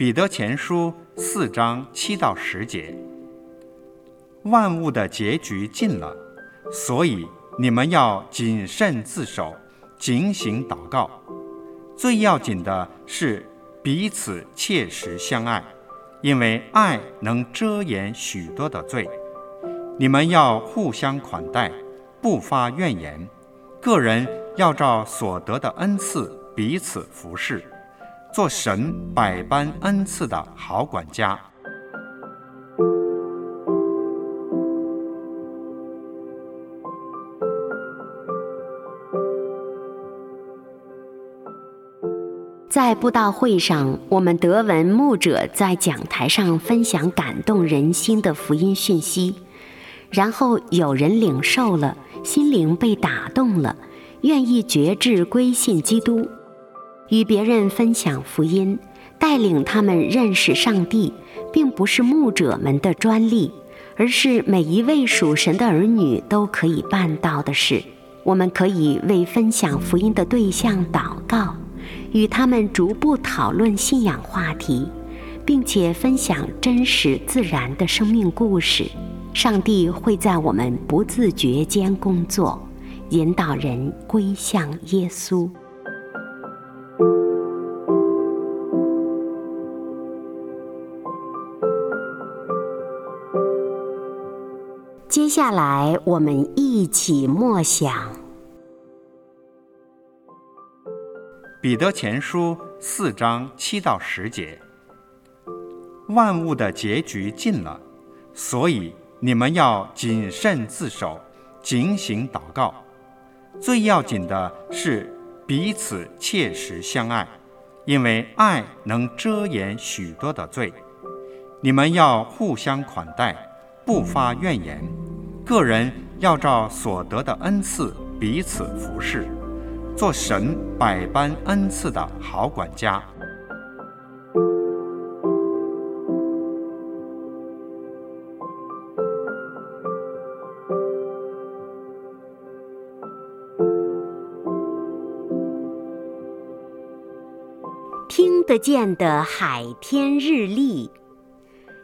彼得前书四章七到十节，万物的结局近了，所以你们要谨慎自守，警醒祷告。最要紧的是彼此切实相爱，因为爱能遮掩许多的罪。你们要互相款待，不发怨言。个人要照所得的恩赐彼此服侍。做神百般恩赐的好管家。在布道会上，我们德文牧者在讲台上分享感动人心的福音讯息，然后有人领受了，心灵被打动了，愿意决志归信基督。与别人分享福音，带领他们认识上帝，并不是牧者们的专利，而是每一位属神的儿女都可以办到的事。我们可以为分享福音的对象祷告，与他们逐步讨论信仰话题，并且分享真实自然的生命故事。上帝会在我们不自觉间工作，引导人归向耶稣。接下来，我们一起默想《彼得前书》四章七到十节。万物的结局近了，所以你们要谨慎自守，警醒祷告。最要紧的是彼此切实相爱，因为爱能遮掩许多的罪。你们要互相款待。不发怨言，个人要照所得的恩赐彼此服侍，做神百般恩赐的好管家。听得见的海天日历。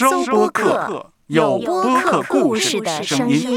收播客，有播客故事的声音。